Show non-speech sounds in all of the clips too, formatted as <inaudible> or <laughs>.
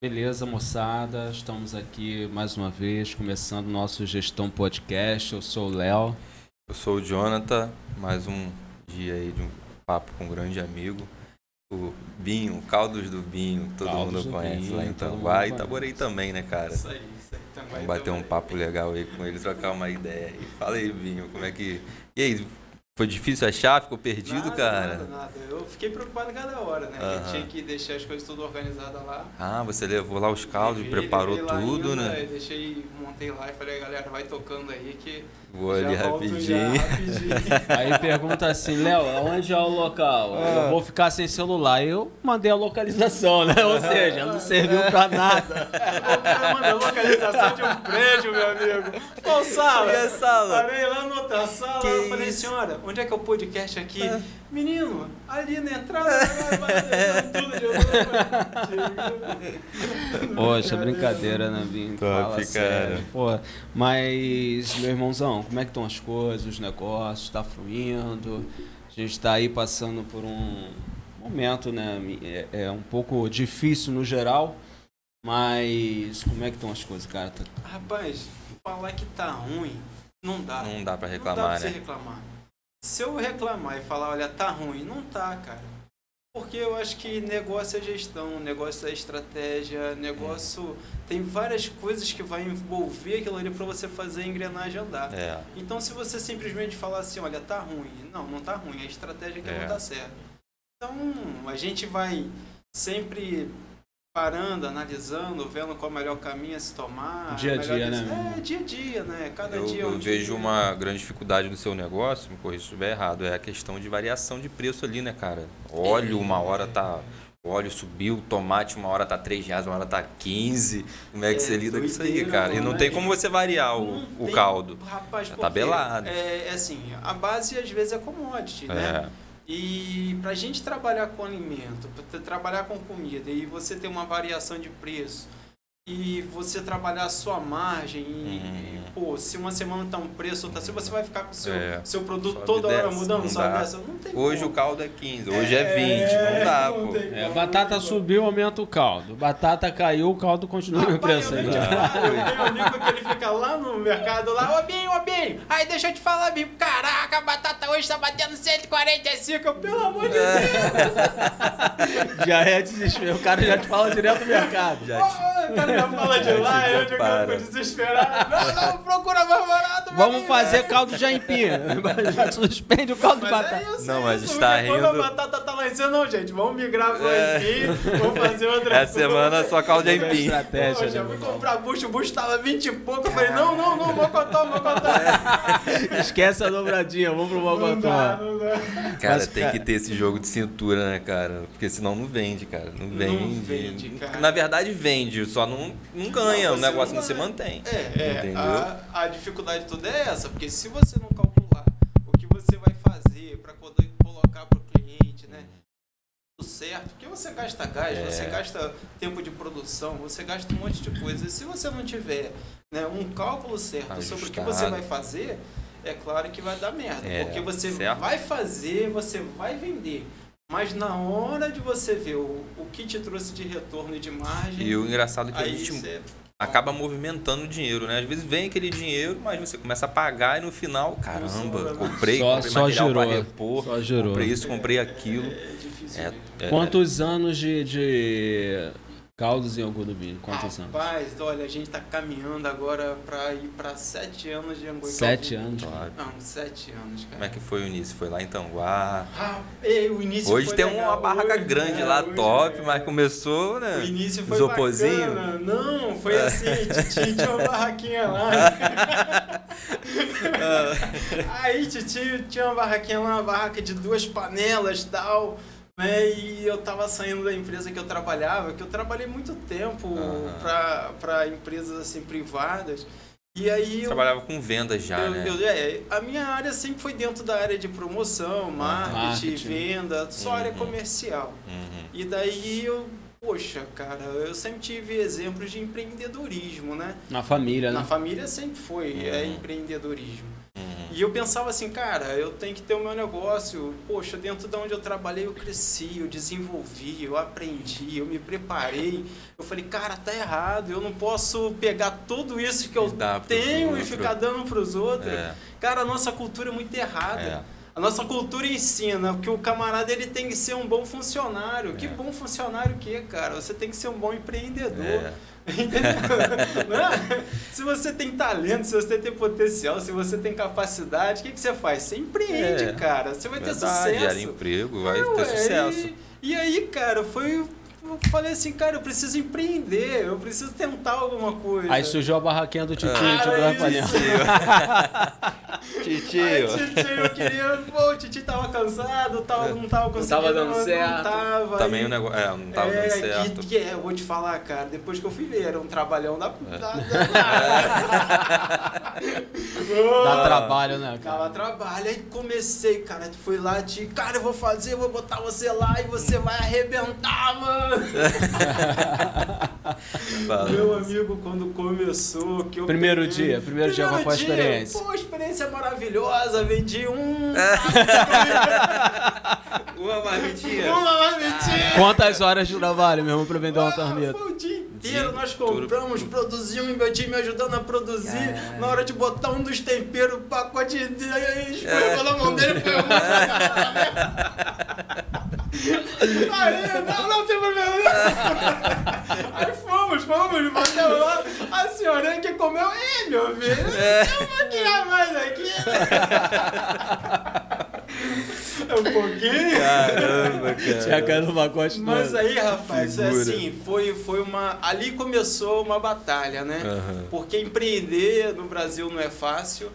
Beleza, moçada, estamos aqui mais uma vez, começando o nosso Gestão Podcast. Eu sou o Léo. Eu sou o Jonathan, mais um dia aí de um papo com um grande amigo. O Binho, o Caldos do Binho, todo Caldos mundo do conhece Binho, lá em mundo e Itaborei também, né, cara? Isso aí, isso aí. Também, Vamos bater um papo legal aí com ele, trocar uma ideia. E fala aí, Binho, como é que. E aí, foi difícil achar? Ficou perdido, nada, cara? Nada, nada. Eu fiquei preocupado cada hora, né? Aham. Eu tinha que deixar as coisas tudo organizadas lá. Ah, você levou lá os caldos, preparou tudo, ainda, né? Deixei, montei lá e falei, galera, vai tocando aí que Vou já ali rapidinho. Rapidinho. <laughs> Aí pergunta assim, Léo, onde é o local? Eu vou ficar sem celular. Eu mandei a localização, né? Ou seja, não serviu pra nada. <laughs> o cara mandou localização de um prédio, meu amigo. Qual sala? E a sala? Parei lá na outra sala, Que eu falei, isso? senhora, onde é que é o podcast aqui? Ah. Menino, ali na entrada, <laughs> tudo de novo. Poxa, brincadeira, né? Top, Fala cara. sério. Pô, mas, meu irmãozão, como é que estão as coisas, os negócios? Tá fluindo? A gente tá aí passando por um momento, né? É, é um pouco difícil no geral, mas como é que estão as coisas, cara? Tá- Rapaz, falar que tá ruim, não dá. Não dá pra Não dá reclamar, pra né? reclamar. Se eu reclamar e falar, olha, tá ruim, não tá, cara. Porque eu acho que negócio é gestão, negócio é estratégia, negócio tem várias coisas que vai envolver aquilo ali para você fazer a engrenagem andar. É. Então se você simplesmente falar assim, olha, tá ruim, não, não tá ruim, a estratégia que É. não tá certa. Então a gente vai sempre parando, analisando, vendo qual é o melhor caminho a se tomar. Dia a dia, né? É, dia a dia, né? Cada Eu, dia é um eu dia. vejo uma grande dificuldade do seu negócio, me corrija se estiver errado, é a questão de variação de preço ali, né, cara? Óleo, uma hora tá. O óleo subiu, tomate, uma hora tá 3 reais, uma hora tá 15. Como é que É, você lida com isso aí, cara? E não tem né? como você variar o, o caldo. Rapaz, tá quê? belado. É, é assim, a base às vezes é commodity, né? É. E para a gente trabalhar com alimento, pra trabalhar com comida e você ter uma variação de preço e você trabalhar a sua margem e, Hum. pô, se uma semana tá um preço, outra se você vai ficar com o seu, É. seu produto Sobe toda hora desce, mudando, não sobe dá. dessa, não tem Hoje o como. caldo é 15, hoje é 20, não dá, não pô. tem É, batata não tem subiu, aumenta o caldo. Batata caiu, o caldo continua no preço ainda. te <laughs> tenho um amigo que ele fica lá no mercado lá, ô Binho, ô Binho, aí deixa eu te falar, Binho, caraca, a batata hoje tá batendo 145, eu, pelo amor de É. Deus, <laughs> Já é desespero. O cara já te fala direto do mercado. Já Ô, o cara já fala de Já lá, te eu já prepara. fico desesperado, não, não, procura mais barato, Vamos fazer caldo de aipim. <laughs> Já suspende o caldo de Mas batata. é isso, Não, é mas isso, está porque Quando rindo- a batata tá lá em cima, não, gente, vamos migrar pro É. aipim, vamos fazer outra Essa semana só caldo de aipim. Estratégia, né, eu fui comprar bucho, o bucho tava 20 e pouco, eu falei, não, não, não, vou contar, vou contar. irmão? <laughs> Esquece a dobradinha, vamos pro Não dá, não dá. Cara, Mas, tem cara- que ter esse jogo de cintura, né, cara? Porque senão não vende, cara. Não vende. vende, cara. Na verdade, vende, só não, não ganha. Não, o negócio não não se mantém. É, é a, a dificuldade toda é essa, porque se você não calcular o que você vai fazer para poder colocar para o cliente, né? Tudo certo, porque você gasta gás, É. você gasta tempo de produção, você gasta um monte de coisa. E se você não tiver né, um cálculo certo sobre o que você Ajustado. vai fazer, é claro que vai dar merda. É, porque você certo. vai fazer, você vai vender. Mas na hora de você ver o, o que te trouxe de retorno e de margem, E o engraçado é que a gente você acaba movimentando o dinheiro, né? Às vezes vem aquele dinheiro, mas você começa a pagar e no final, caramba, né? comprei, Só- comprei só material pra girou. repor, Só girou. comprei isso, comprei aquilo. é difícil. É, de- é, Quantos anos de, de caldos do Binho? Quantos anos? Rapaz, olha, a gente tá caminhando agora pra ir pra sete anos de Angu e Sete anos. Claro. Não, sete anos, cara. Como é que foi o início? Foi lá em Tanguá. Ah, e o início Hoje foi tem legal. uma barraca Hoje, grande é, lá, hoje, top, é. mas começou, né? O início foi Isoporzinho. bacana. Não, foi assim, Titi tinha uma barraquinha lá. <laughs> Aí Titi tinha uma barraquinha lá, uma barraca de duas panelas e tal. Né? E eu tava saindo da empresa que eu trabalhava, que eu trabalhei muito tempo pra para empresas assim privadas. E aí Você eu, trabalhava com venda já, eu- né? eu- é, a minha área sempre foi dentro da área de promoção, marketing, Marketing. venda, só área Uhum. comercial. Uhum. E daí eu, poxa, cara, eu sempre tive exemplos de empreendedorismo, né? Na família, Na né? família sempre foi é, Uhum. empreendedorismo. E eu pensava assim, cara, eu tenho que ter o meu negócio. Poxa, dentro de onde eu trabalhei, eu cresci, eu desenvolvi, eu aprendi, eu me preparei. Eu falei, cara, tá errado. Eu não posso pegar tudo isso que eu tenho e ficar dando para os outros. É. Cara, a nossa cultura é muito errada. É. A nossa cultura ensina que o camarada ele tem que ser um bom funcionário. É. Que bom funcionário que, é, cara? Você tem que ser um bom empreendedor. <laughs> É. É? se você tem talento, se você tem potencial, se você tem capacidade, o que, que você faz? Você empreende, é. cara. Você vai Verdade, ter sucesso. Gera emprego, vai ter sucesso. E, e aí, cara, foi eu falei assim, cara, eu preciso empreender, eu preciso tentar alguma coisa. Aí surgiu a barraquinha do Titio, ah, tipo, <laughs> Titio. Aí, titio, eu queria. Pô, o Titio tava cansado, tava, não tava conseguindo. Não tava dando certo. Não tava. Também o negócio. É, não tava é, dando certo. Que, que é, eu vou te falar, cara, depois que eu fui ver, era um trabalhão da. É. da, <laughs> da... Dá trabalho, né? Cara? Dava trabalho. Aí comecei, cara, fui lá de, cara, eu vou fazer, eu vou botar você lá e você vai arrebentar, mano. Meu amigo, quando começou, que eu Primeiro peguei, dia, primeiro, primeiro dia, qual foi a experiência? Pô, experiência maravilhosa, vendi um. <laughs> Uma marmitinha. Uma marmitinha. Quantas horas de trabalho, mesmo, pra vender uma marmita? Foi o dia inteiro, nós compramos, produzimos, meu time me ajudando a produzir. Na hora de botar um dos temperos, o pacote de. Escorregou na mão dele, foi <laughs> Aí, não, não tem problema. Aí fomos, fomos, bateu lá. A senhora que comeu, ei, meu filho, é. eu vou tirar mais aqui. É um pouquinho. Caramba, cara. Tinha caído no pacote Mas aí, rapaz, é assim, foi, foi uma. Ali começou uma batalha, né? Uhum. Porque empreender no Brasil não é fácil.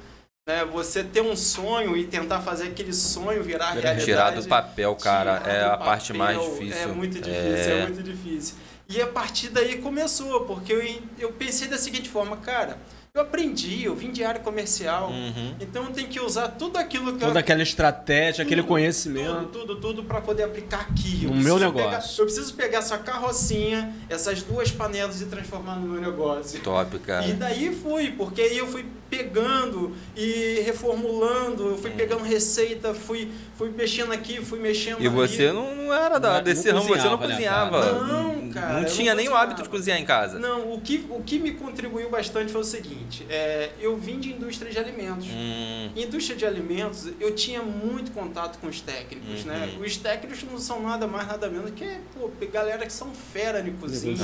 Né? Você ter um sonho e tentar fazer aquele sonho virar realidade. Tirar do papel, cara, é a papel, parte mais difícil. É muito difícil, é... é... muito difícil. E a partir daí começou, porque eu, eu pensei da seguinte forma, cara, eu aprendi, eu vim de área comercial, uhum. então eu tenho que usar tudo aquilo que Toda eu, aquela estratégia, tudo, aquele conhecimento. Tudo, tudo, tudo para poder aplicar aqui. No meu negócio. Pegar, eu preciso pegar essa carrocinha, essas duas panelas e transformar no meu negócio. Top, cara. E daí fui, porque aí eu fui pegando e reformulando, eu fui hum. pegando receita, fui, fui mexendo aqui, fui mexendo E ali. você não, não era da, não, desse ramo, você não né, cozinhava. Não, cara. Não tinha nem o hábito de cozinhar em casa. Não, o que, o que me contribuiu bastante foi o seguinte: é, eu vim de indústria de alimentos. Hum. Indústria de alimentos, eu tinha muito contato com os técnicos, né? uhum. né? Os técnicos não são nada mais, nada menos que pô, galera que são fera em cozinha,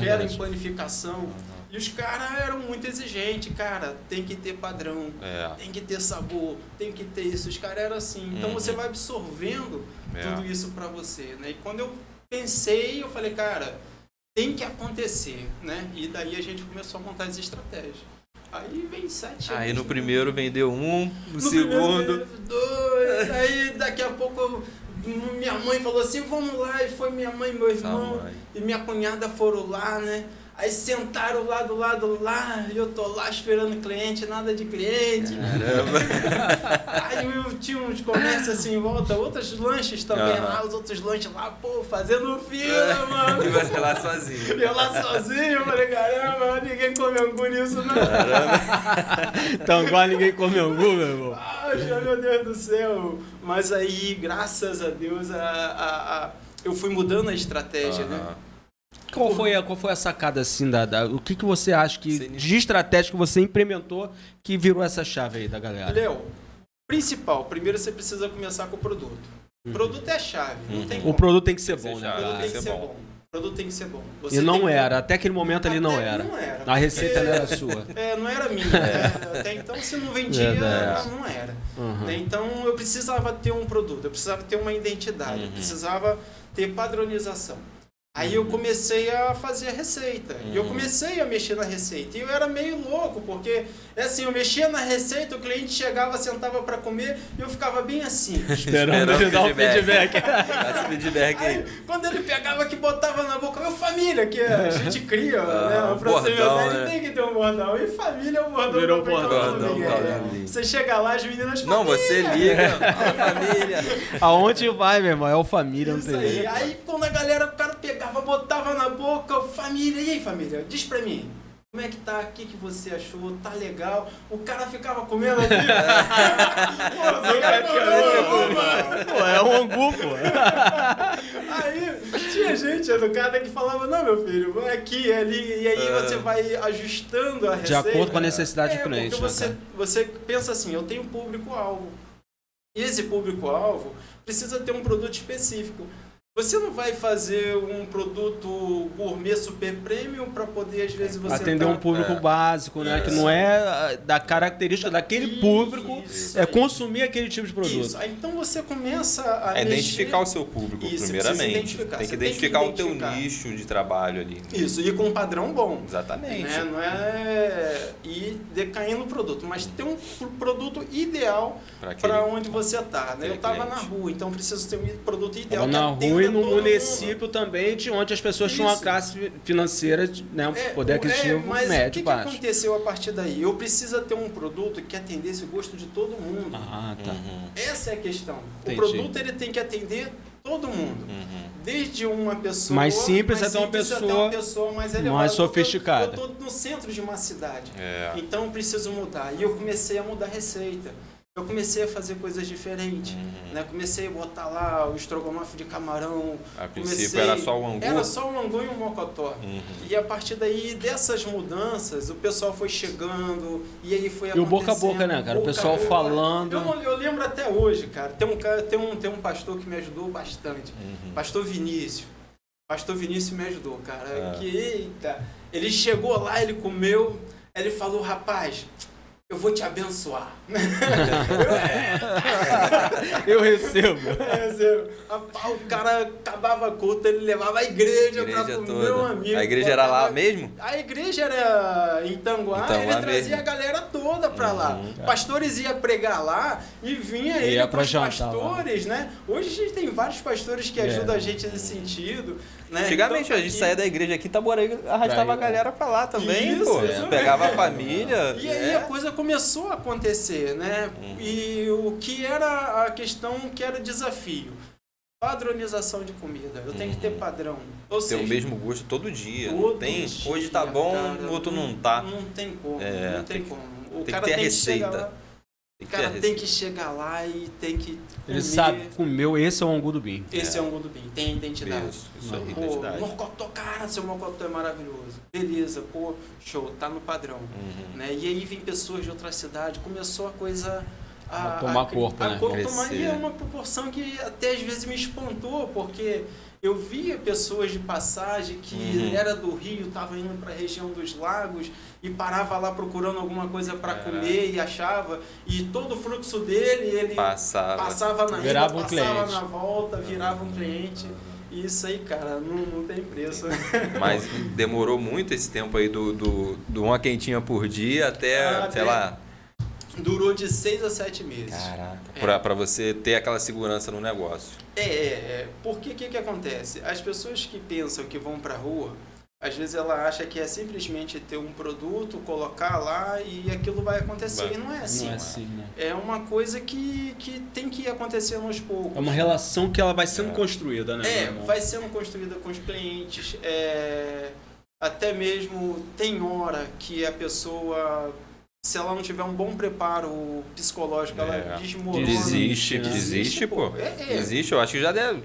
fera em planificação. E os caras eram muito exigentes, cara, tem que ter padrão, é. tem que ter sabor, tem que ter isso. Os caras eram assim. Então uhum. você vai absorvendo é. tudo isso para você, né? E quando eu pensei, eu falei, cara, tem que acontecer, né? E daí a gente começou a montar as estratégias. Aí vem sete anos. Aí no né? primeiro vendeu um, no, no segundo. dois, aí daqui a pouco minha mãe falou assim, vamos lá, e foi minha mãe e meu irmão, e minha cunhada foram lá, né? Aí sentaram lá do lado lá, e eu tô lá esperando cliente, nada de cliente. Caramba! <laughs> Aí eu tinha uns comércios assim em volta, outros lanches também uhum. lá, os outros lanches lá, pô, fazendo fila, mano. E você lá sozinho. Eu lá sozinho, eu falei, caramba, ninguém come angu nisso, não. Caramba! <laughs> então igual ninguém come angu, meu irmão. Poxa, meu Deus do céu. Mas aí, graças a Deus, a, a, a eu fui mudando a estratégia, uhum. né? Qual foi, a, qual foi a sacada assim da, da o que, que você acha que de estratégia que você implementou que virou essa chave aí da galera? Léo, principal, primeiro você precisa começar com o produto. O uhum. produto é a chave, uhum. O produto tem que ser bom, né? O produto tem que ser bom. O produto tem que ser bom. Você e não era, até aquele momento ali não era. não era. A receita não era sua. É, não era minha. Né? Até então, se não vendia, não, não era. Uhum. Então, eu precisava ter um produto, eu precisava ter uma identidade, eu uhum. precisava ter padronização. Aí eu comecei a fazer a receita. Uhum. E eu uhum. comecei a mexer na receita. E eu era meio louco, porque é assim, eu mexia na receita, o cliente chegava, sentava para comer, e eu ficava bem assim. <laughs> Esperando ele dar o feedback. Esse feedback <laughs> aí. Quando ele pegava que botava na boca, meu família, que a <laughs> gente cria, ah, né? O procedimento né? tem que ter um bordão. E família é um bordão. Virou bordão. bordão você chega lá, as meninas Não, você liga. família. Aonde vai, meu irmão? É o família, Isso não tem aí. Aí quando a galera, o cara pegava, botava na boca, família, e aí família, diz pra mim, Como é que tá? O que, que você achou? Tá legal? O cara ficava comendo assim. Pô, é um angu, pô. <laughs> Aí tinha gente educada que falava, não, meu filho, vai aqui, é ali, e aí Ah. você vai ajustando a De receita. acordo com a necessidade É, do cliente. Porque né, você, cara? você pensa assim, eu tenho um público-alvo. E esse público-alvo precisa ter um produto específico. Você não vai fazer um produto gourmet super premium para poder, às vezes, você Atender tá- um público É. básico, né? Que Isso. não é ah, da característica daquele Isso, público, isso é consumir aquele tipo de produto. Isso. Aí, então você começa a É mexer- identificar o seu público, primeiramente. identificar. Tem Você que tem que identificar o teu nicho de trabalho ali. Isso, e com um padrão bom. Exatamente. Né? Não é ir decaindo o produto, mas ter um produto ideal Pra aquele- para onde você está. Né? Eu estava na rua, então preciso ter um produto ideal. Tava que na rua e no todo mundo. município também, de onde as pessoas tinham uma Isso. classe financeira, né? Um É, poder é, aquisitivo mas o médio que, que baixo. aconteceu a partir daí? Eu preciso ter um produto que atendesse o gosto de todo mundo. Ah, tá. Uhum, Essa é a questão. Entendi. O produto ele tem que atender todo mundo. uhum. Desde uma pessoa Mais simples mais até uma simples até pessoa uma pessoa mais elevada. mais sofisticada. Eu estou no centro de uma cidade. É. Então eu preciso mudar. E eu comecei a mudar a receita. Eu comecei a fazer coisas diferentes. Uhum. Né? Comecei a botar lá o estrogonofe de camarão. A princípio Comecei- era só o angu. Era só o angu e o mocotó. Uhum. E a partir daí, dessas mudanças, o pessoal foi chegando e aí foi E o boca a boca, né, cara? O Boca pessoal boca. falando. Eu, eu lembro até hoje, cara. Tem um, cara, tem um, tem um pastor que me ajudou bastante. Uhum. Pastor Vinícius. Pastor Vinícius me ajudou, cara. Ah. Que eita. Ele chegou lá, ele comeu, ele falou, rapaz, eu vou te abençoar. <laughs> Eu recebo. É, assim, rapaz, o cara acabava a culto, ele levava a igreja, pra Igreja comer um toda. amigo. A igreja era lá mesmo? A igreja era em Tanguá, Tanguá ele trazia mesmo. a galera toda pra lá. Uhum. Pastores iam pregar lá e vinha Ia ele pra pros jantar lá. pastores, né? Hoje a gente tem vários pastores que É. ajudam a gente nesse sentido. Né? Antigamente Então, a gente aqui- saía da igreja aqui em Itaboraí arrastava Pra a galera pra lá também, Isso, pô. isso Pegava a família. E aí é. a coisa começou a acontecer, né? Uhum. E o que era a questão que era desafio? Padronização de comida. Eu tenho que ter Uhum. padrão. Ou Tem seja, o mesmo gosto todo dia. todo tem, dia, hoje tá bom, cara, outro não tá. Não tem como. É, não tem, tem que- como. O tem que cara ter a tem que chegar receita. Tem O a cara tem receita. que chegar lá e tem que. Ele comer. sabe, comeu, esse é o angu do Bim. Esse é, um mundo bem, tem identidade. Isso, isso aí, Pô, identidade. mocotó, cara, seu mocotó é maravilhoso. Beleza, pô, show, tá no padrão. Uhum. né? E aí vem pessoas de outra cidade, começou a coisa A tomar corpo, a né? corpo tomar, e é uma proporção que até às vezes me espantou, porque eu via pessoas de passagem que Uhum. era do Rio, estava indo para a região dos lagos e parava lá procurando alguma coisa para comer e achava, e todo o fluxo dele, ele Passava. passava na Virava ida, um passava cliente. na volta, virava um cliente. E isso aí, cara, não, não tem preço. <laughs> Mas demorou muito esse tempo aí do, do, do uma quentinha por dia até, Ah, sei até- lá. Durou de seis a sete meses. Caraca. É. Pra, pra você ter aquela segurança no negócio. É, é, é. Porque o que, que acontece? As pessoas que pensam que vão pra rua, às vezes ela acha que é simplesmente ter um produto, colocar lá e aquilo vai acontecer. Vai. E não é assim. Não é assim, né? É uma coisa que, que tem que ir acontecendo aos poucos. É uma relação que ela vai sendo É. construída, né? É, vai sendo construída com os clientes. é, até mesmo tem hora que a pessoa, se ela não tiver um bom preparo psicológico, ela É. desmorona. Desiste, né? desiste, pô. É, é. Existe, eu acho que já deve.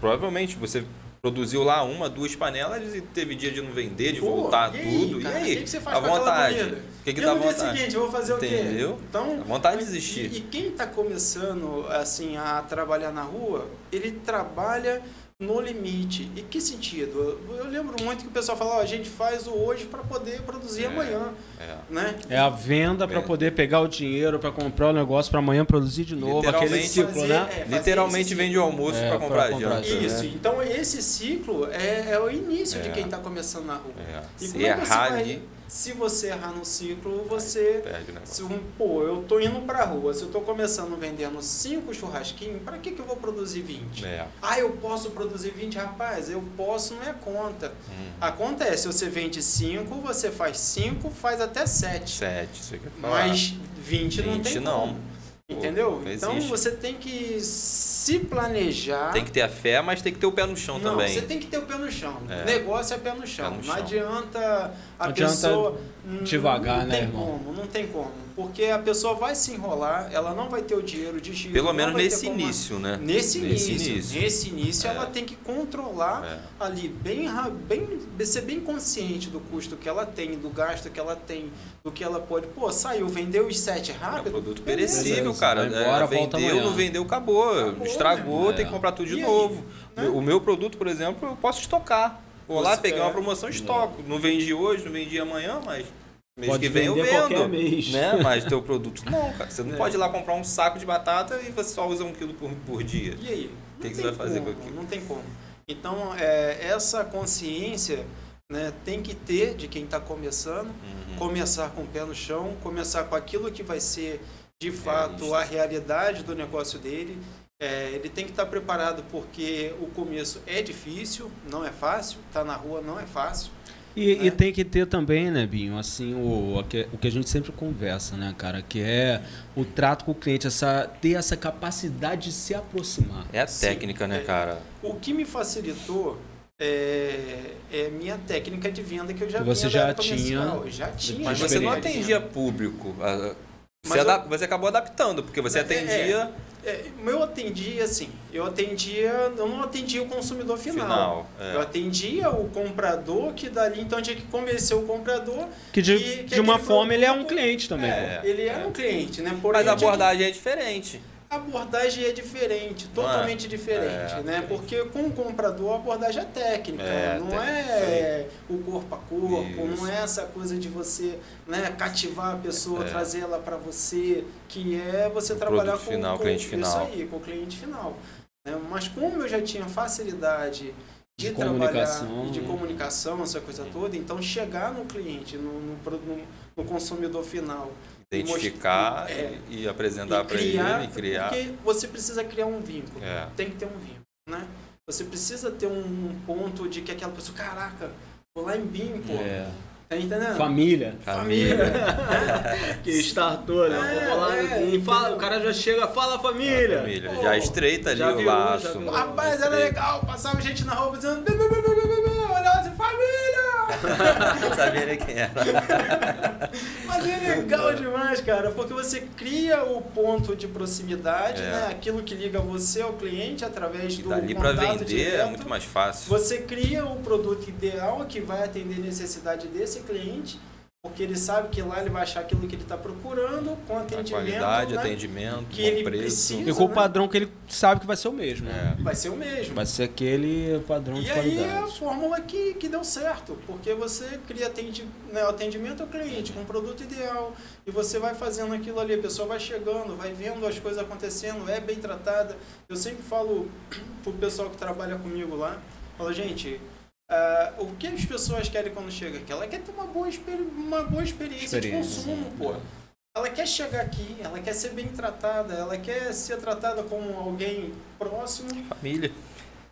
Provavelmente você produziu lá uma, duas panelas e teve dia de não vender, de Pô, voltar e aí, tudo. cara? e aí? O que, você faz à com vontade. O que, que e dá no dia vontade? seguinte, eu vou fazer o quê? Entendeu? Então, Dá vontade de desistir. E, e quem está começando assim a trabalhar na rua, ele trabalha no limite. E que sentido? Eu, lembro muito que o pessoal fala, ó, a gente faz o hoje para poder produzir É. amanhã, É. né? É a venda para É. poder pegar o dinheiro para comprar o negócio para amanhã produzir de novo, aquele ciclo, fazer- né? é, Literalmente vende o almoço É, pra pra comprar comprar janta. janta. Isso, Né? então esse ciclo é, é o início de quem está começando na rua. É. E Se como é que você vai- ali, Se você errar no ciclo, você perde o negócio. Se um, pô, eu tô indo pra rua, se eu tô começando vendendo 5 churrasquinhos, pra que, que eu vou produzir 20? É. Ah, eu posso produzir 20? Rapaz, eu posso, não é conta. Hum. A conta é, se você vende 5, você faz 5, faz até 7. Sete, isso aqui é falar. Mas 20, não 20 tem não. como. Entendeu? não então existe. você tem que se planejar. Tem que ter a fé, mas tem que ter o pé no chão não, também. você tem que ter o pé no chão. É. Negócio é pé no chão. Pé no não chão. adianta a Não adianta pessoa. não- devagar, não né, tem irmão? como, não tem como. Porque a pessoa vai se enrolar, ela não vai ter o dinheiro de giro. Pelo menos vai ter nesse início, né? Nesse, Nesse início, início. Nesse início, É. ela tem que controlar É. ali, bem, bem, ser bem consciente do custo que ela tem, do gasto que ela tem, do que ela pode. Pô, saiu, vendeu os sete É um rápido. produto beleza. perecível, cara. embora, É, vendeu, não vendeu, acabou. Acabou, Estragou, irmão. tem que É. comprar tudo de E aí? novo. Né? O meu produto, por exemplo, eu posso estocar. Vou lá, Você peguei é. uma promoção, estoco. Não vendi hoje, não vendi amanhã, mas mês Pode que vem eu vendo. mês. Né? <laughs> Mas teu produto não, cara. Você não É. pode ir lá comprar um saco de batata e você só usa um quilo por, por dia. E aí? que Não você vai fazer como, com aquilo? Não tem como. Então, é, essa consciência né, tem que ter de quem está começando, Uhum. começar com o pé no chão, começar com aquilo que vai ser de fato Realista. a realidade do negócio dele. É, ele tem que estar preparado porque o começo é difícil, não é fácil, tá na rua não é fácil. E, né? e tem que ter também, né, Binho, assim, o, o que- a gente sempre conversa, né, cara, que é o trato com o cliente, essa, ter essa capacidade de se aproximar. É a Sim. técnica, né, É. cara? O que me facilitou é, é minha técnica de venda que eu já Que você já tinha- Eu já tinha. Mas você não atendia público. ah, Você, eu- você acabou adaptando, porque você É, atendia É, eu atendia assim, eu atendia, eu não atendia o consumidor final. final. é. Eu atendia o comprador que dali então tinha que convencer o comprador. Que de, E que de uma forma ele é um cliente também. É. Ele era um cliente, né? Porém, Mas a que- abordagem é diferente. A abordagem é diferente, totalmente diferente, É, né? Porque com o comprador a abordagem é técnica, É, não técnica, é o corpo a corpo, Isso. não é essa coisa de você né, cativar a pessoa, É. trazer ela para você, que é você O trabalhar com, final, com cliente isso final. aí, com o cliente final. né? Mas como eu já tinha facilidade de, De trabalhar, comunicação, de né? comunicação, essa coisa toda, então chegar no cliente, no, no- no consumidor final, Identificar E mostrar- e, apresentar para ele, e criar. Porque você precisa criar um vínculo. É. Tem que ter um vínculo, né? Você precisa ter um ponto de que aquela pessoa, caraca, vou lá em BIM, pô. É. Tá entendendo? Família. Família. <laughs> Que startou, né? É, Vou lá é, e fala, o cara já chega, fala família. Família. Pô, Já estreita ali já o viu, laço. viu. Rapaz, era legal, passava gente na rua dizendo, <laughs> sabia quem era. <laughs> Mas é legal demais, cara, porque você cria o ponto de proximidade, É. né? Aquilo que liga você ao cliente através E do dali para contato vender direto. é muito mais fácil. Você cria o produto ideal que vai atender a necessidade desse cliente, porque ele sabe que lá ele vai achar aquilo que ele está procurando, com A atendimento, qualidade, né? atendimento, Que ele preço. precisa. E com o né? padrão que ele sabe que vai ser o mesmo. né? É. vai ser o mesmo. Vai ser aquele padrão E de aí é a qualidade. fórmula que, que deu certo, porque você cria atendi, né, o atendimento ao cliente com o produto ideal e você vai fazendo aquilo ali, a pessoa vai chegando, vai vendo as coisas acontecendo, é bem tratada. Eu sempre falo pro pessoal que trabalha comigo lá, falo, gente, ah, o que as pessoas querem quando chega aqui? Ela quer ter uma boa, experi- uma boa experiência, Experiência, de consumo, pô. Ela quer chegar aqui, ela quer ser bem tratada, ela quer ser tratada como alguém próximo Família.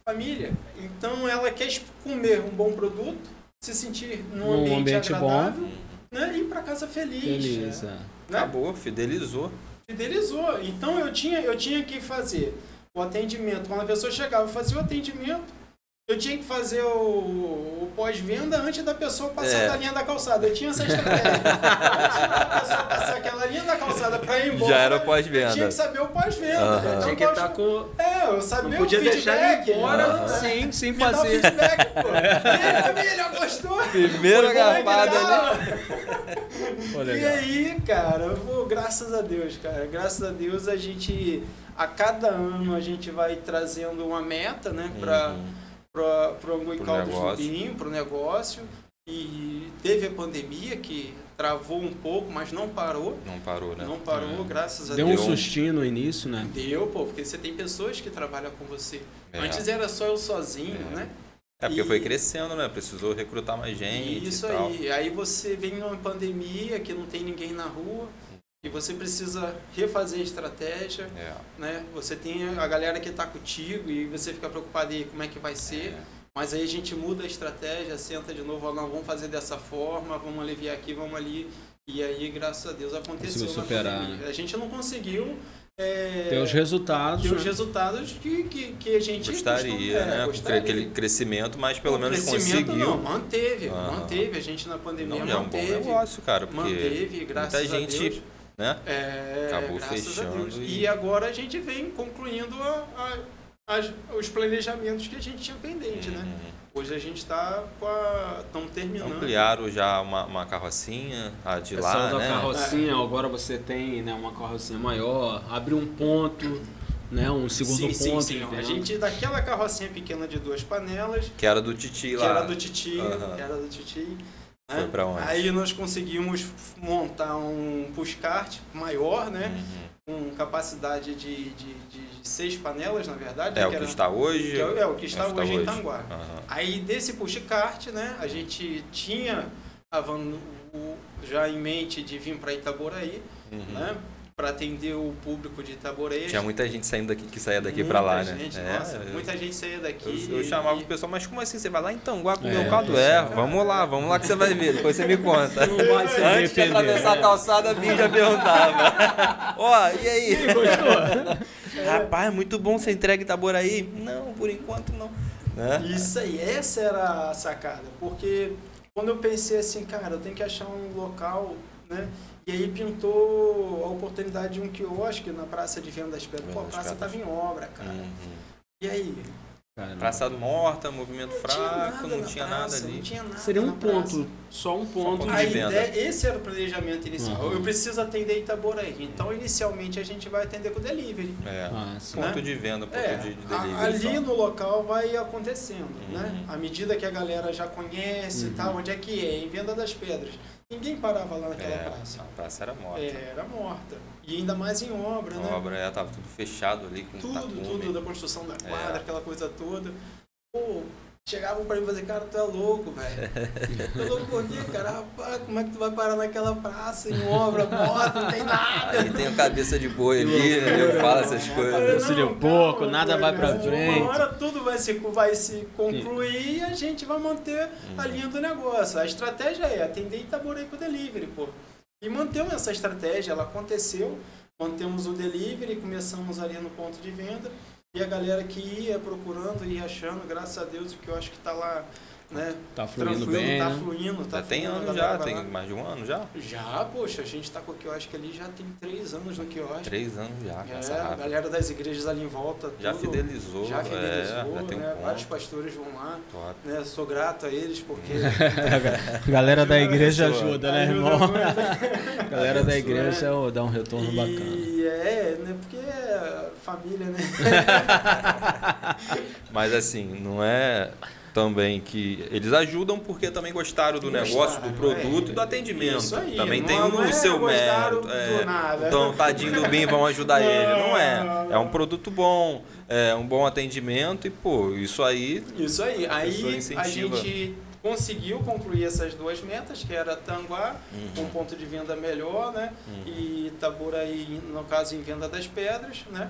família. Então ela quer comer um bom produto, se sentir num Num ambiente, ambiente bom. agradável, né? E ir para casa feliz. Feliz, né? é. Né? Acabou, fidelizou. Fidelizou. Então eu tinha, eu tinha que fazer o atendimento. Quando a pessoa chegava, eu fazia o atendimento. Eu tinha que fazer o, o pós-venda antes da pessoa passar É. da linha da calçada. Eu tinha essa estratégia. antes da pessoa passar aquela linha da calçada para ir embora. Já era Eu pós-venda. tinha que saber o pós-venda. Aham. Então, Tinha que eu estar com. É, eu sabia Não podia o deixar feedback. ele embora Aham. sem, sem Me dá o fazer. feedback, pô. <laughs> E aí, família, gostou? Primeira Foi garrafada ali. <laughs> Pô, E aí, cara, eu vou, graças a Deus, cara, graças a Deus a gente, a cada ano a gente vai trazendo uma meta, né, para Uhum. Para pro Angu e Pro Caldo negócio. E teve a pandemia que travou um pouco, mas não parou. Não parou, né? Não parou, É. graças a Deu um Deus. sustinho no início, né? Deu, pô, porque você tem pessoas que trabalham com você. É. Antes era só eu sozinho, É. né? É porque E- foi crescendo, né? Precisou recrutar mais gente Isso e tal. aí. Aí você vem numa pandemia que não tem ninguém na rua e você precisa refazer a estratégia, É. né? Você tem a galera que está contigo e você fica preocupado aí como é que vai ser. É. Mas aí a gente muda a estratégia, senta de novo, não, vamos fazer dessa forma, vamos aliviar aqui, vamos ali. E aí, graças a Deus, aconteceu. Conseguiu superar, né? A gente não conseguiu é, Ter os resultados. ter os né? resultados que, que, que a gente Gostaria, costuma- é, né? gostaria. Aquele crescimento, mas pelo O menos conseguiu. Não, manteve, Aham. manteve. A gente na pandemia Não, é um bom manteve. negócio, cara, porque manteve, graças muita a gente, Deus. Né? É, Acabou graças a fechando Deus. e- E... agora a gente vem concluindo a- a- as- os planejamentos que a gente tinha pendente, né? Uhum. Hoje a gente está com a. Estamos terminando. Ampliaram já uma, uma carrocinha, a de Pessoal lá, da né? carrocinha, agora você tem né, uma carrocinha maior, abre um ponto, né, um segundo sim, sim, ponto. sim. de A gente, daquela carrocinha pequena de duas panelas, Que era do Titi que lá. era do Titi, Aham. que era do Titi. Foi né? onde? Aí nós conseguimos montar um pushcart maior, né? Uhum. Com capacidade de, de, de seis panelas, na verdade. É né? o que era- está hoje. é, o- é o que está É o que hoje está em hoje. Tanguá. Aham. Aí desse pushcart, né, a gente tinha a van, o- já em mente de vir para Itaboraí, Uhum. né, para atender o público de Itaboraí. Tinha muita gente saindo daqui que saía daqui pra lá, né? gente, É, nossa, eu- muita gente saía daqui. Eu, eu chamava e- o pessoal, mas como assim? Você vai lá em Tanguá comer É, o caldo? É, vamos lá, vamos lá que você vai ver. Depois você me conta. Antes de atravessar né? a calçada, a Bim já perguntava. <laughs> Ó, e aí? <laughs> Rapaz, muito bom você entrega Itaboraí? Não, por enquanto não. Né? Isso aí, essa era a sacada, porque quando eu pensei assim, cara, eu tenho que achar um local, né? E aí pintou a oportunidade de um quiosque na Praça de Venda das Pedras. Pô, a praça estava em obra, cara. Uhum. E aí? Cara, Praça morta, movimento Não tinha fraco, nada não tinha praça, nada ali. Não tinha nada Seria um na praça. ponto, só um ponto. ponto A de venda. ideia, esse era o planejamento inicial. Uhum. Eu preciso atender Itaboraí. Então, inicialmente, a gente vai atender com delivery. É. Ah, sim. Ponto né? de venda, ponto É, de, de a- delivery. ali só. no local vai acontecendo, Uhum. né? À medida que a galera já conhece e Uhum. tal, onde é que é? Em Venda das Pedras. Ninguém parava lá naquela É, praça. a praça era morta. É, era morta. E ainda mais em obra, A né? obra é, tava tudo fechado ali com Tudo, tapume. tudo da construção da quadra, É. aquela coisa toda. Pô, chegavam pra mim e fazer, cara, tu é louco, velho. Tu é louco por quê, cara? Rapaz, como é que tu vai parar naquela praça em obra, morta, não tem nada. Aí tem a cabeça de boi ali, né? Eu falo essas coisas. Não, porco, calma, nada vai pra uma frente. hora tudo vai se, vai se concluir e a gente vai manter a Uhum. linha do negócio. A estratégia é atender Itaborei com delivery, pô. E mantemos essa estratégia, ela aconteceu. Mantemos o delivery, começamos ali no ponto de venda. E a galera que ia procurando e achando, graças a Deus, o que eu acho que tá lá, né? Tá fluindo tranquilo, bem, tá né? fluindo, tá Já tem ano já, tem mais de um ano já? Já, poxa, a gente tá com o quiosque ali, já tem três anos no quiosque. Três anos já, É, a galera das igrejas ali em volta. Já tudo, fidelizou, Já fidelizou, é, já tem um né? ponto. Vários pastores vão lá. Top. Né? Sou grato a eles porque. <laughs> A galera da igreja ajuda, né, irmão? <laughs> galera da igreja Isso, dá um retorno bacana. E é, né? Porque é família, né? <laughs> Mas assim, não é também que eles ajudam porque também gostaram do Gostaram, negócio, do produto é. e do atendimento. Isso aí, também não- tem não o é seu mérito. é. nada. Então, tadinho do bem, vão ajudar ele. Não é. Não, É um produto bom, é um bom atendimento e, pô, isso aí Isso aí. Aí a incentiva. gente conseguiu concluir essas duas metas, que era Tanguá, Uhum. um ponto de venda melhor, né? E Itaboraí, no caso, em venda das pedras, né?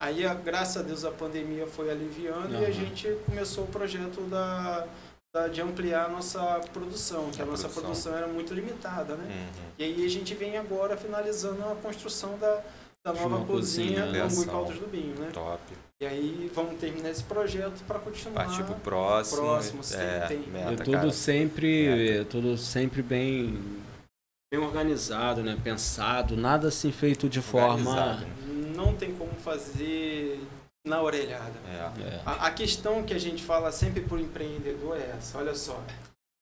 Aí, a- graças a Deus, a pandemia foi aliviando e a gente começou o projeto da, da- de ampliar a nossa produção, que a, A nossa produção. produção era muito limitada, né? Uhum. E aí a gente vem agora finalizando a construção da, da nova cozinha cozinha. Angu e Caldas do Binho, né? top. E aí vamos terminar esse projeto para continuar. Partir pro próximo. Próximo, sim, é, tem. meta, E tudo cara. sempre, tudo sempre bem, bem organizado, né? Pensado, nada assim feito de forma. Organizado, né? Não tem como fazer na orelhada. É. É. A, a questão que a gente fala sempre pro empreendedor é essa, olha só.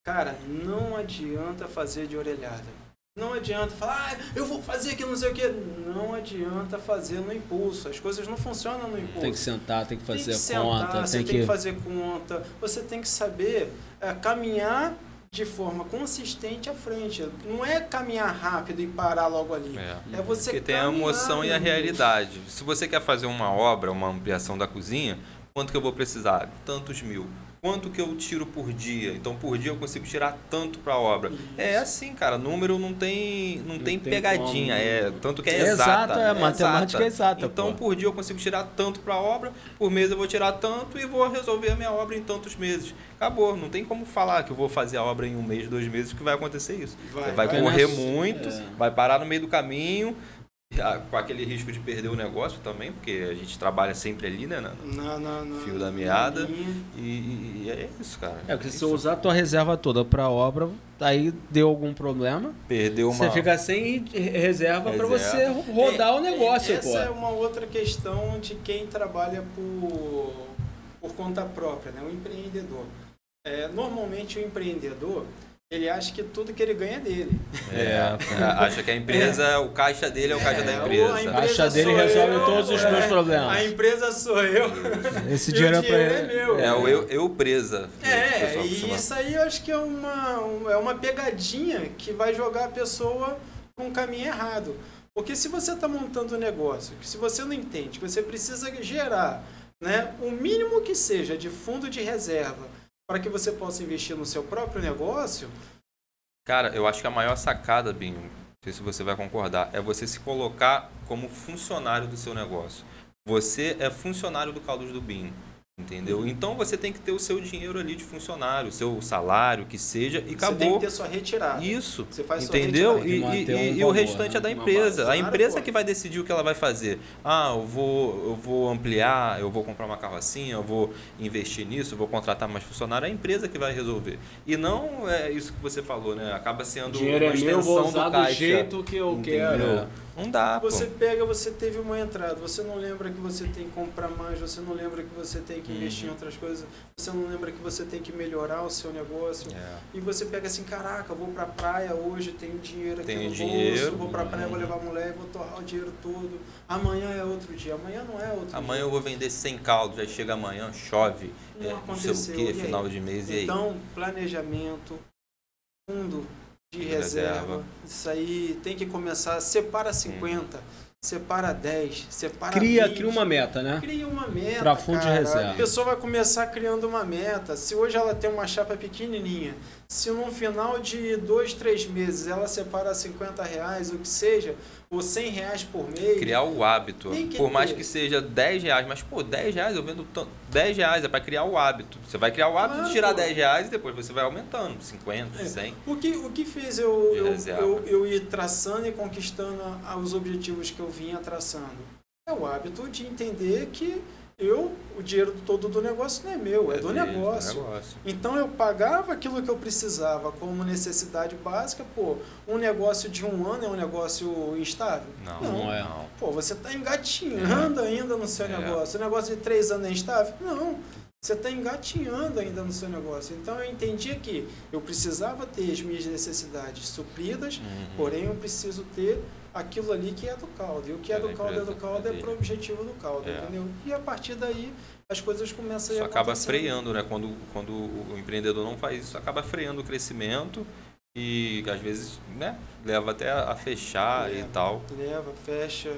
Cara, não adianta fazer de orelhada. Não adianta falar, ah, eu vou fazer aqui não sei o quê. Não adianta fazer no impulso. As coisas não funcionam no impulso. Tem que sentar, tem que fazer tem que a sentar, conta, você tem tem que... que. fazer conta, você tem que saber é, caminhar de forma consistente à frente. Não é caminhar rápido e parar logo ali. É. É você Porque tem a emoção e a realidade. Se você quer fazer uma obra, uma ampliação da cozinha, quanto que eu vou precisar? Tantos mil. Quanto que eu tiro por dia? Então, por dia eu consigo tirar tanto para a obra. Isso. É assim, cara. Número não tem, não, Não tem, tem pegadinha. como. É tanto que é, É exata. exata, é, matemática é exata, Então, pô. por dia eu consigo tirar tanto para a obra. Por mês eu vou tirar tanto e vou resolver a minha obra em tantos meses. Acabou. Não tem como falar que eu vou fazer a obra em um mês, dois meses, que vai acontecer isso. Vai, vai vai correr nessa- muito, é. vai parar no meio do caminho, com aquele risco de perder o negócio também, porque a gente trabalha sempre ali, né? No Na, na, na, fio da meada. E, e é isso, cara. É, porque se Isso. você usar a tua reserva toda pra obra, aí deu algum problema, Perdeu uma. você fica sem reserva pra você Reserva. rodar o É, negócio, Essa pô. é uma outra questão de quem trabalha por, por conta própria, né? o empreendedor. É, normalmente o empreendedor, ele acha que tudo que ele ganha é dele. É, acha que a empresa, o caixa dele é o caixa da É, empresa. a empresa caixa dele resolve eu, todos os é, meus problemas. A empresa sou eu. Esse e dinheiro <laughs> é pra dinheiro é ele. meu. É o eu, eu presa. É, e isso aí eu acho que é uma, um- é uma pegadinha que vai jogar a pessoa num caminho errado. Porque se você está montando um negócio, que se você não entende que você precisa gerar né, o mínimo que seja de fundo de reserva para que você possa investir no seu próprio negócio, Cara, eu acho que a maior sacada, Binho, não sei se você vai concordar, é você se colocar como funcionário do seu negócio. Você é funcionário do Caldos do Binho. Entendeu? Então você tem que ter o seu dinheiro ali de funcionário, o seu salário, que seja, e você tem acabou. que ter sua retirada. Isso, Você faz sua entendeu? retirada. E, e- um e- e o valor, restante né? é da empresa. base. A empresa Claro, que vai decidir o que ela vai fazer. Ah, eu vou, eu vou ampliar, eu vou comprar uma carrocinha, eu vou investir nisso, eu vou contratar mais funcionário. É a empresa que vai resolver. E não é isso que você falou, né? Acaba sendo dinheiro uma é meu, vou extensão usar do do caixa. jeito que eu Entendeu? quero. Não dá, pô. Você pega, você teve uma entrada, você não lembra que você tem que comprar mais, você não lembra que você tem que investir em outras coisas, você não lembra que você tem que melhorar o seu negócio. É. E você pega assim, caraca, vou pra praia hoje, tenho dinheiro aqui Tenho no dinheiro, bolso, vou pra praia, vou uhum. levar a mulher, vou torrar o dinheiro todo. Amanhã é outro dia, amanhã não é outro Amanhã dia. eu vou vender 100 caldos, aí chega amanhã, chove, Não é, não sei aconteceu, o que, aí? final de mês, e aí? Então, planejamento, fundo de De reserva, reserva. isso aí tem que começar, separa 50, separa 10, separa Cria, 20. cria uma meta, né? Cria uma meta. Pra fundo de reserva. A pessoa vai começar criando uma meta. Se hoje ela tem uma chapa pequenininha, se no final de dois, três meses ela separa 50 reais, o que seja, ou 100 reais por mês, Criar o hábito. Por mais ter. que seja 10 reais, mas pô, 10 reais eu vendo tanto. 10 reais é para criar o hábito. Você vai criar o hábito Claro, de tirar pô. 10 reais e depois você vai aumentando. 50, É. 100. O que, o que fez eu, eu, eu, eu ir traçando e conquistando os objetivos que eu vinha traçando? É o hábito de entender que eu, o dinheiro todo do negócio não é meu, é, do dele, negócio. negócio. Então eu pagava aquilo que eu precisava como necessidade básica. Pô, um negócio de um ano é um negócio instável? Não, Não. não é. não. Pô, você está engatinhando ainda no seu É. negócio. O negócio de três anos é instável? Não. Você está engatinhando ainda no seu negócio. Então eu entendi que eu precisava ter as minhas necessidades supridas, Uhum. porém eu preciso ter aquilo ali que é do caldo. E o que é, É do caldo é do empresa, caldo é é dele. pro objetivo do caldo, É. entendeu? E a partir daí as coisas começam a Isso acaba freando, né? Quando, quando o empreendedor não faz isso, acaba freando o crescimento e às vezes, né, leva até a fechar e Leva. tal. leva, fecha,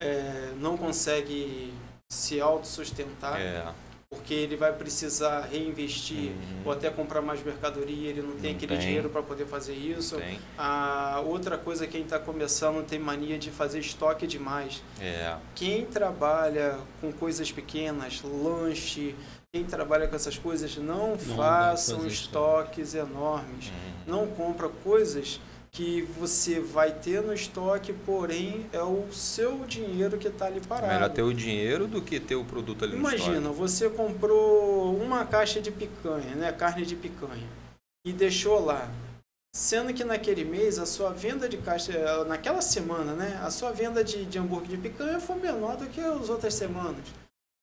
é, não consegue se autossustentar, É. porque ele vai precisar reinvestir Uhum. ou até comprar mais mercadoria, ele não tem Não aquele tem. dinheiro para poder fazer isso. A outra coisa, quem está começando tem mania de fazer estoque demais. É. Quem trabalha com coisas pequenas, lanche, quem trabalha com essas coisas, não, pra façam estoques enormes Uhum. não compra coisas que você vai ter no estoque, porém é o seu dinheiro que está ali parado. melhor ter o dinheiro do que ter o produto ali no Imagina, estoque. você comprou uma caixa de picanha, né, carne de picanha, e deixou lá. Sendo que naquele mês a sua venda de caixa, naquela semana, né, a sua venda de, de hambúrguer de picanha foi menor do que as outras semanas.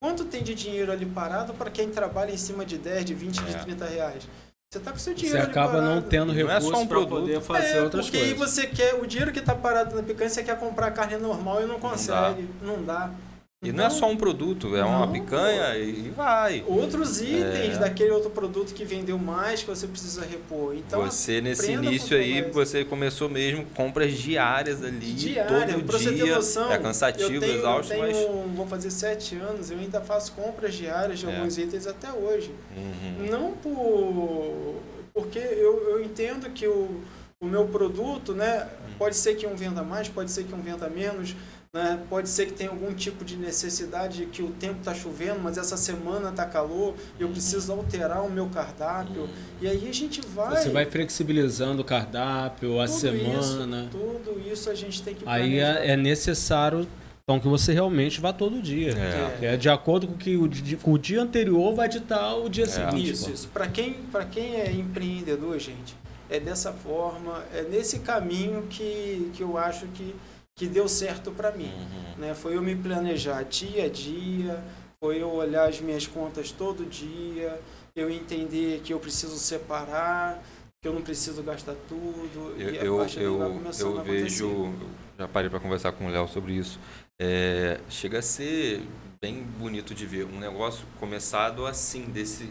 Quanto tem de dinheiro ali parado para quem trabalha em cima de 10, de 20, É. de 30 reais? Você está com seu Você dinheiro ali acaba não tendo Não é um pra produto. poder fazer é, outras porque coisas. aí você quer, o dinheiro que está parado na picanha, você quer comprar carne normal e não consegue, não dá. E não é Então, só um produto, é uma Não, picanha e vai. Outros itens É. daquele outro produto que vendeu mais que você precisa repor. Então, você nesse início aí, você começou mesmo compras diárias ali, diária, todo pra você ter dia. noção, é cansativo, eu tenho, exausto, eu mas. Vou fazer sete anos, eu ainda faço compras diárias de É. alguns itens até hoje. Uhum. Não por. Porque eu, eu entendo que o, o meu produto, né? Pode ser que um venda mais, pode ser que um venda menos. Né? Pode ser que tenha algum tipo de necessidade que o tempo está chovendo, mas essa semana está calor, eu preciso alterar o meu cardápio. E aí a gente vai. Você vai flexibilizando o cardápio, a semana. Isso, tudo isso a gente tem que Aí é, é necessário então que você realmente vá todo dia. É. É de acordo com que o dia, com o dia anterior vai ditar o dia É. seguinte. Isso, isso. Para quem, pra quem é empreendedor, gente, é dessa forma, é nesse caminho que, que eu acho que, que deu certo para mim. Uhum. Né? Foi eu me planejar dia a dia, foi eu olhar as minhas contas todo dia, eu entender que eu preciso separar, que eu não preciso gastar tudo. Eu, e a eu, vai eu, eu a vejo, eu já parei para conversar com o Léo sobre isso. É, chega a ser bem bonito de ver um negócio começado assim, desse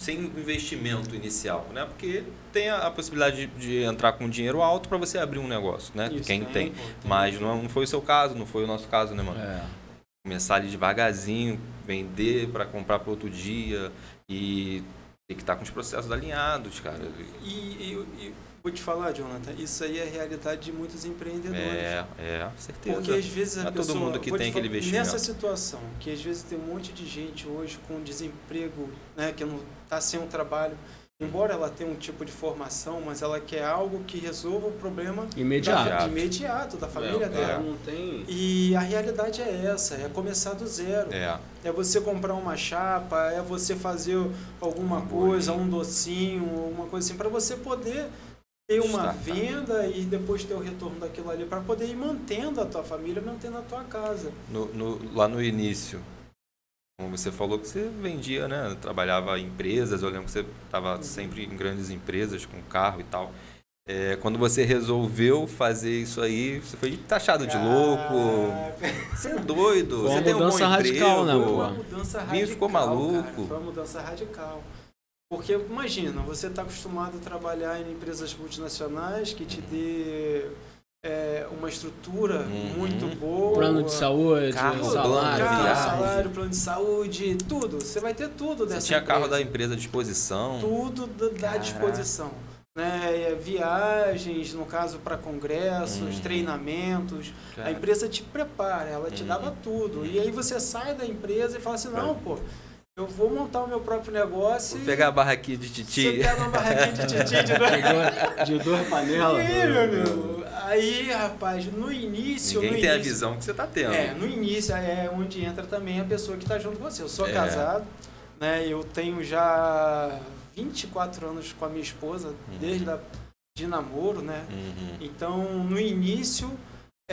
sem investimento inicial, né? Porque tem a, a possibilidade de, de entrar com dinheiro alto para você abrir um negócio, né? Isso, Quem tem. pô, Mas não, não foi o seu caso, não foi o nosso caso, né, mano? É. Começar ali devagarzinho, vender para comprar para outro dia e tem que estar com os processos alinhados, cara. E, e- e vou te falar, Jonathan, isso aí é a realidade de muitos empreendedores. É, é, certeza. Porque às vezes a Não é todo pessoa, mundo que tem aquele falar, investimento. Nessa situação, que às vezes tem um monte de gente hoje com desemprego, né, que não está sem um trabalho, embora ela tenha um tipo de formação, mas ela quer algo que resolva o problema Imediato. da, imediato da família É, dela. cara não tem. E a realidade é essa, é começar do zero. É. É você comprar uma chapa, é você fazer alguma Um coisa, bolinho. um docinho, uma coisa assim, para você poder ter uma venda e depois ter o retorno daquilo ali, para poder ir mantendo a tua família, mantendo a tua casa. No, no- lá no início, como você falou que você vendia, né? Trabalhava em empresas, eu lembro que você estava sempre em grandes empresas com carro e tal. É, quando você resolveu fazer isso aí, você foi taxado de louco. Você é doido. Foi uma você tem um bom mudança radical, né, emprego. Foi pô? uma mudança radical. ficou maluco. cara. Foi uma mudança radical. Porque imagina, você está acostumado a trabalhar em empresas multinacionais que te dê é, uma estrutura Uhum. muito boa. Plano de saúde, Carro, salário, carro, viagem. salário, plano de saúde, tudo. Você vai ter tudo dessa Você tinha carro empresa. da empresa à disposição. Tudo da- Caraca. disposição. Né? Viagens, no caso, para congressos, Uhum. treinamentos. Cara. A empresa te prepara, ela te Uhum. dava tudo. E aí você sai da empresa e fala assim, não, pô, eu vou montar o meu próprio negócio Vou pegar a barraquinha de você titi. pega uma barraquinha de titi de <laughs> dois... de duas panelas. E aí, meu amigo? Aí, rapaz, no início... Ninguém no tem a início, visão que você tá tendo. É, no início é onde entra também a pessoa que está junto com você. Eu sou É. casado, né? Eu tenho já 24 anos com a minha esposa, desde a, de namoro, né? Uhum. Então, no início,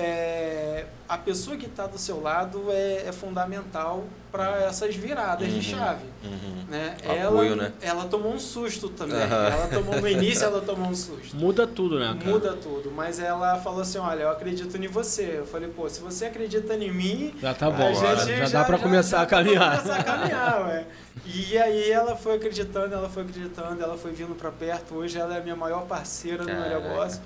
é, a pessoa que está do seu lado é, é fundamental para essas viradas de Uhum. chave. Uhum. Né? Apoio, ela, né? ela tomou um susto também. Aham. Ela tomou, no início, <laughs> ela tomou um susto. Muda tudo, né, cara? Muda tudo, mas ela falou assim: Olha, eu acredito em você. Eu falei: Pô, se você acredita em mim, Já tá a bom, gente já, dá pra começar a caminhar. começar a caminhar. <laughs> E aí ela foi acreditando, ela foi acreditando, ela foi vindo pra perto. Hoje ela é a minha maior parceira no meu Caraca. negócio,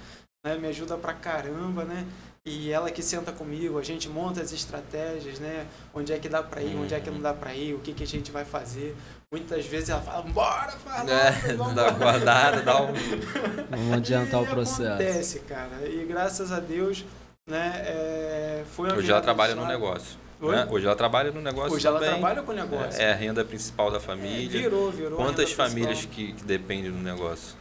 né? Me ajuda pra caramba, né? E ela que senta comigo, a gente monta as estratégias, né? Onde é que dá pra ir, onde é que não dá pra ir, o que, que a gente vai fazer. Muitas vezes ela fala, bora, logo, É, <laughs> vamos dá uma embora." guardada, dá um. <laughs> Vamos adiantar E o processo. Acontece, cara. E graças a Deus, né? é, foi uma Hoje ela trabalha no negócio. Né? Hoje ela trabalha no negócio Hoje ela também. trabalha com o negócio. É, é a renda principal da É, família. virou, virou. Quantas famílias principal. que, que dependem do negócio?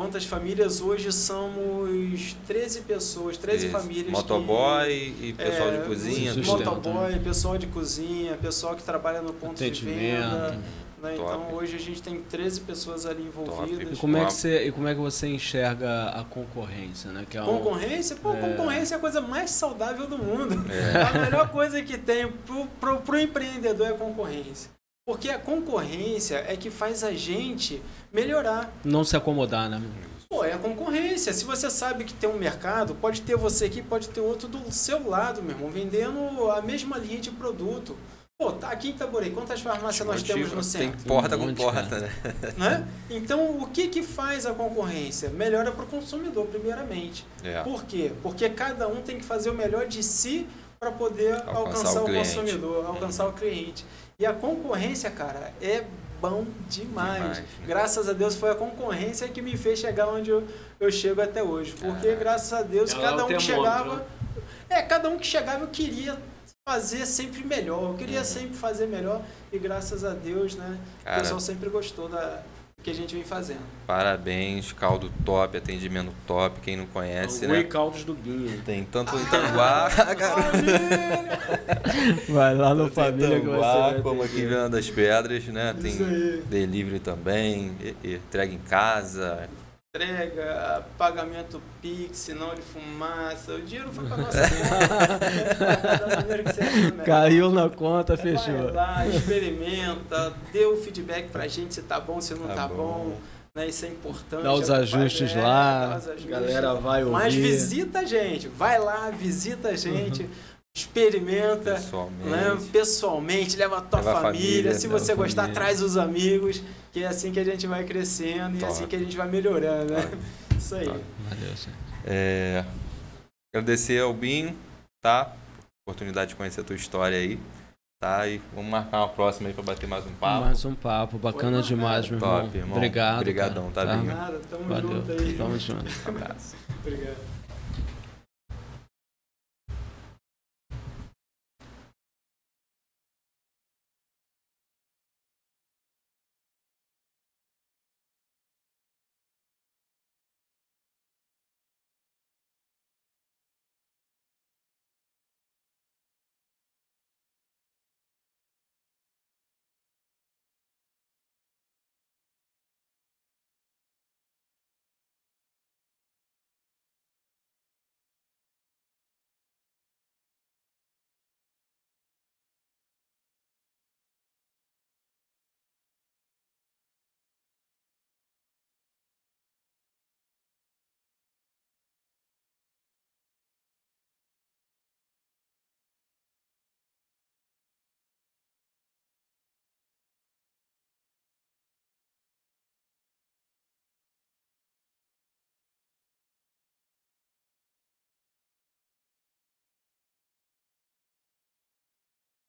Quantas famílias? Hoje somos 13 pessoas, 13 Esse famílias. que- Motoboy e pessoal é, de cozinha. Motoboy, pessoal de cozinha, pessoal que trabalha no ponto de venda. né? Então hoje a gente tem 13 pessoas ali E envolvidas. como, é que você, e como é que você enxerga a concorrência, né? Que é um- Concorrência? Pô, É. concorrência é a coisa mais saudável do mundo. É. <laughs> A melhor coisa que tem pro, pro, pro empreendedor é a concorrência. Porque a concorrência é que faz a gente melhorar. Não se acomodar, né? Pô, é a concorrência. Se você sabe que tem um mercado, pode ter você aqui, pode ter outro do seu lado, meu irmão, vendendo a mesma linha de produto. Pô, tá aqui em Itaborei, quantas farmácias nós temos no Tem centro? porta Um com porta, né? Né? Então, o que, que faz a concorrência? Melhora para o consumidor, primeiramente. É. Por quê? Porque cada um tem que fazer o melhor de si para poder Alcançar alcançar, o o, consumidor, alcançar o cliente. E a concorrência, cara, é bom demais. Demais, né? Graças a Deus foi a concorrência que me fez chegar onde eu, eu chego até hoje. Porque graças a Deus é cada um que chegava. né? É, cada um que chegava eu queria fazer sempre melhor. Eu queria Uhum. sempre fazer melhor e graças a Deus, né? Cara. O pessoal sempre gostou da que a gente vem fazendo. Parabéns, caldo top, atendimento top. Quem não conhece, Oi, né? Caldos do Binha. Tem tanto em Tanguá, <laughs> Vai lá no Família que você Tanguá vai como aqui em Viana das Pedras, né? Tem Isso aí. delivery também, entrega em casa. Entrega, pagamento Pix, sinal de fumaça, o dinheiro foi pra <laughs> nossa conta. Né? Caiu na conta, fechou. Vai lá, experimenta, dê o feedback pra gente se tá bom, se não Tá tá, bom. bom. né? Isso é importante. Dá os É, ajustes lá, os ajustes. galera vai ouvir. Mas visita a gente, vai lá, visita a gente, experimenta. Pessoalmente. né, pessoalmente, leva a tua Leva família. família, Se leva você gostar, família. traz os amigos, que é assim que a gente vai crescendo e é Top. assim que a gente vai melhorando, né? <laughs> Isso aí. Top. Valeu. É, agradecer ao Binho, tá? Oportunidade de conhecer a tua história aí, tá? E vamos marcar uma próxima aí pra bater mais um papo. Mais um papo, bacana Foi demais, meu Top, irmão. irmão. Obrigado. Obrigadão, cara. tá, Binho? Nada, tamo Valeu. junto aí. Tamo junto. Um <laughs> abraço. Obrigado.